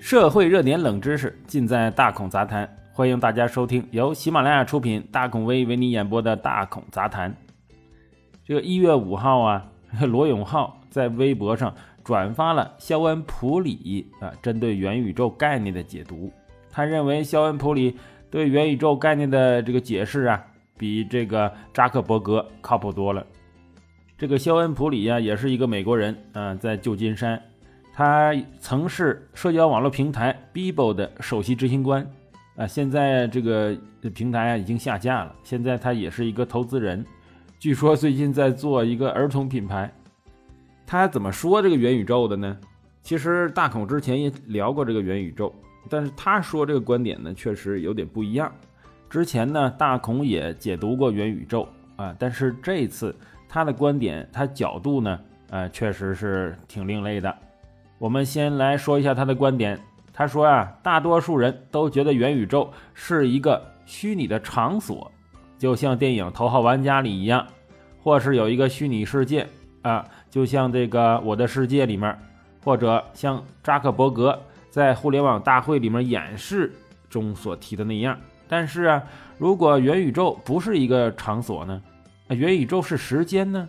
社会热点冷知识尽在大孔杂谈，欢迎大家收听由喜马拉雅出品、大孔威为你演播的大孔杂谈。这个一月五号啊，罗永浩在微博上转发了肖恩普里啊针对元宇宙概念的解读。他认为肖恩普里对元宇宙概念的这个解释啊，比这个扎克伯格靠谱多了。这个肖恩普里呀，也是一个美国人啊，在旧金山。他曾是社交网络平台 Bibo 的首席执行官，啊，现在这个平台啊已经下架了。现在他也是一个投资人，据说最近在做一个儿童品牌。他怎么说这个元宇宙的呢？其实大孔之前也聊过这个元宇宙，但是他说这个观点呢，确实有点不一样。之前呢，大孔也解读过元宇宙啊，但是这次他的观点，他角度呢，呃，确实是挺另类的。我们先来说一下他的观点。他说啊，大多数人都觉得元宇宙是一个虚拟的场所，就像电影《头号玩家》里一样，或是有一个虚拟世界啊，就像这个《我的世界》里面，或者像扎克伯格在互联网大会里面演示中所提的那样。但是啊，如果元宇宙不是一个场所呢？元宇宙是时间呢？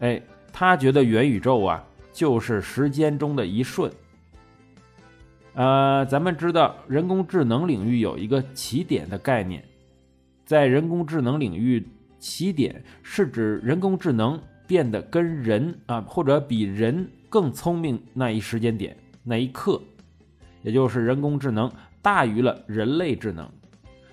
哎，他觉得元宇宙啊。就是时间中的一瞬。呃，咱们知道人工智能领域有一个起点的概念，在人工智能领域，起点是指人工智能变得跟人啊，或者比人更聪明那一时间点那一刻，也就是人工智能大于了人类智能。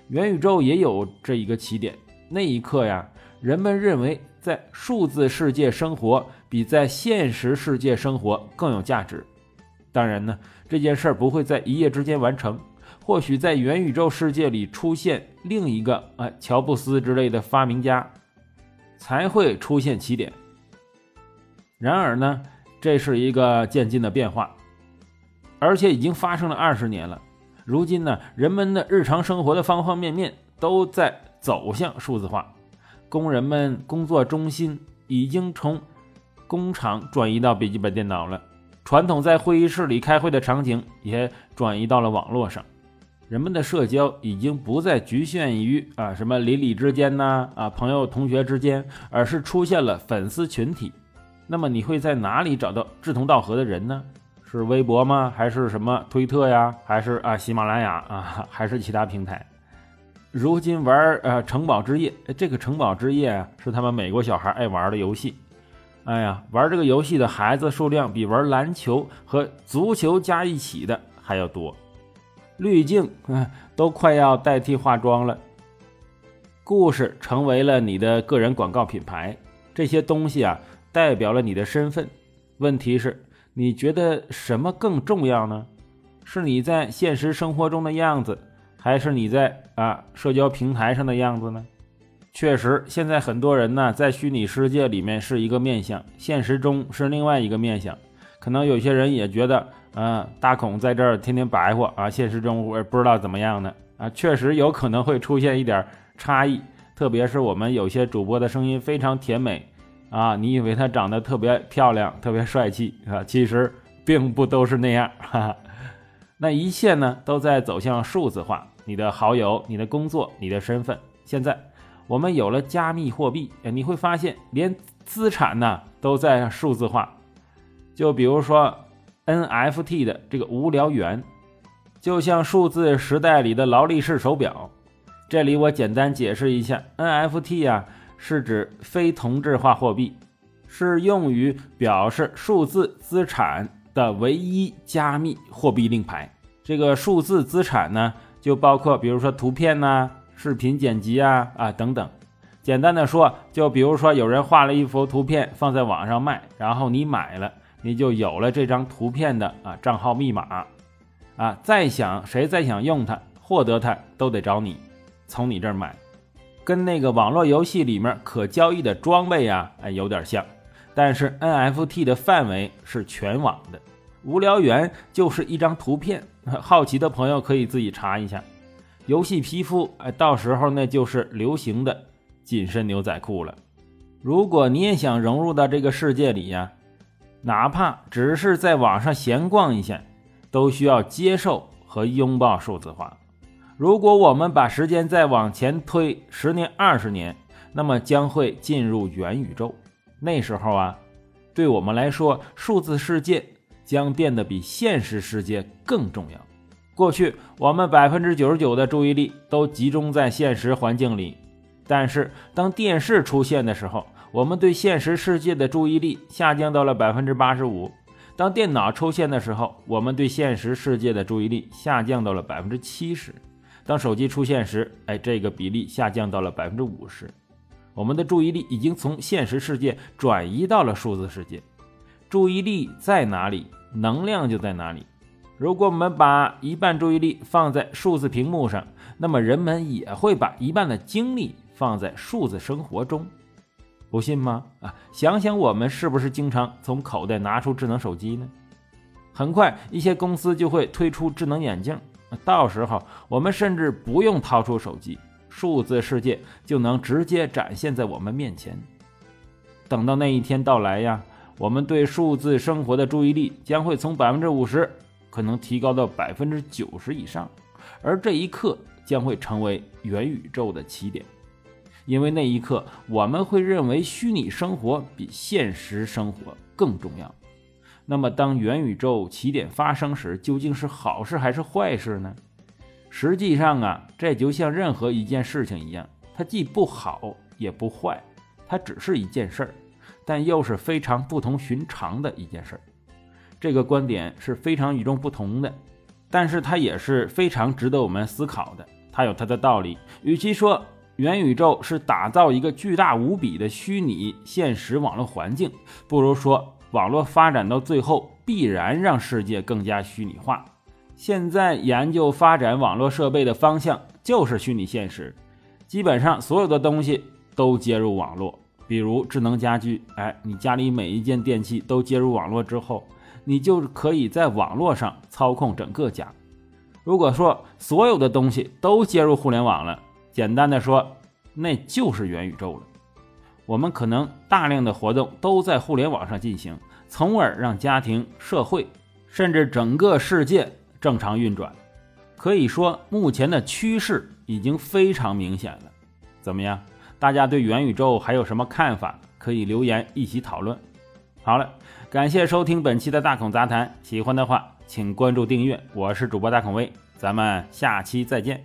元宇宙也有这一个起点，那一刻呀，人们认为。在数字世界生活比在现实世界生活更有价值。当然呢，这件事儿不会在一夜之间完成。或许在元宇宙世界里出现另一个啊乔布斯之类的发明家，才会出现起点。然而呢，这是一个渐进的变化，而且已经发生了二十年了。如今呢，人们的日常生活的方方面面都在走向数字化。工人们工作中心已经从工厂转移到笔记本电脑了，传统在会议室里开会的场景也转移到了网络上。人们的社交已经不再局限于啊什么邻里之间呐啊朋友同学之间，而是出现了粉丝群体。那么你会在哪里找到志同道合的人呢？是微博吗？还是什么推特呀？还是啊喜马拉雅啊？还是其他平台？如今玩呃城堡之夜，这个城堡之夜是他们美国小孩爱玩的游戏。哎呀，玩这个游戏的孩子数量比玩篮球和足球加一起的还要多。滤镜都快要代替化妆了。故事成为了你的个人广告品牌，这些东西啊代表了你的身份。问题是，你觉得什么更重要呢？是你在现实生活中的样子？还是你在啊社交平台上的样子呢？确实，现在很多人呢在虚拟世界里面是一个面相，现实中是另外一个面相。可能有些人也觉得，啊，大孔在这儿天天白活啊，现实中我也不知道怎么样呢啊，确实有可能会出现一点差异。特别是我们有些主播的声音非常甜美啊，你以为他长得特别漂亮、特别帅气啊，其实并不都是那样。哈哈。那一切呢都在走向数字化。你的好友、你的工作、你的身份，现在我们有了加密货币，你会发现连资产呢都在数字化。就比如说 NFT 的这个无聊猿，就像数字时代里的劳力士手表。这里我简单解释一下，NFT 啊是指非同质化货币，是用于表示数字资产的唯一加密货币令牌。这个数字资产呢？就包括比如说图片呐、视频剪辑啊啊等等。简单的说，就比如说有人画了一幅图片放在网上卖，然后你买了，你就有了这张图片的啊账号密码啊。再想谁再想用它、获得它，都得找你，从你这儿买。跟那个网络游戏里面可交易的装备呀，哎有点像，但是 NFT 的范围是全网的。无聊猿就是一张图片。好奇的朋友可以自己查一下，游戏皮肤，哎，到时候那就是流行的紧身牛仔裤了。如果你也想融入到这个世界里呀，哪怕只是在网上闲逛一下，都需要接受和拥抱数字化。如果我们把时间再往前推十年、二十年，那么将会进入元宇宙。那时候啊，对我们来说，数字世界将变得比现实世界更重要。过去，我们百分之九十九的注意力都集中在现实环境里，但是当电视出现的时候，我们对现实世界的注意力下降到了百分之八十五。当电脑出现的时候，我们对现实世界的注意力下降到了百分之七十；当手机出现时，哎，这个比例下降到了百分之五十。我们的注意力已经从现实世界转移到了数字世界。注意力在哪里，能量就在哪里。如果我们把一半注意力放在数字屏幕上，那么人们也会把一半的精力放在数字生活中。不信吗？啊，想想我们是不是经常从口袋拿出智能手机呢？很快，一些公司就会推出智能眼镜，到时候我们甚至不用掏出手机，数字世界就能直接展现在我们面前。等到那一天到来呀，我们对数字生活的注意力将会从百分之五十可能提高到百分之九十以上，而这一刻将会成为元宇宙的起点。因为那一刻，我们会认为虚拟生活比现实生活更重要。那么，当元宇宙起点发生时，究竟是好事还是坏事呢？实际上啊，这就像任何一件事情一样，它既不好也不坏，它只是一件事儿，但又是非常不同寻常的一件事儿。这个观点是非常与众不同的，但是它也是非常值得我们思考的。它有它的道理。与其说，元宇宙是打造一个巨大无比的虚拟现实网络环境，不如说网络发展到最后必然让世界更加虚拟化。现在研究发展网络设备的方向就是虚拟现实，基本上所有的东西都接入网络，比如智能家居。哎，你家里每一件电器都接入网络之后，你就可以在网络上操控整个家。如果说所有的东西都接入互联网了，简单的说，那就是元宇宙了。我们可能大量的活动都在互联网上进行，从而让家庭、社会，甚至整个世界正常运转。可以说，目前的趋势已经非常明显了。怎么样？大家对元宇宙还有什么看法？可以留言一起讨论。好了，感谢收听本期的大孔杂谈，喜欢的话请关注订阅。我是主播大孔威，咱们下期再见。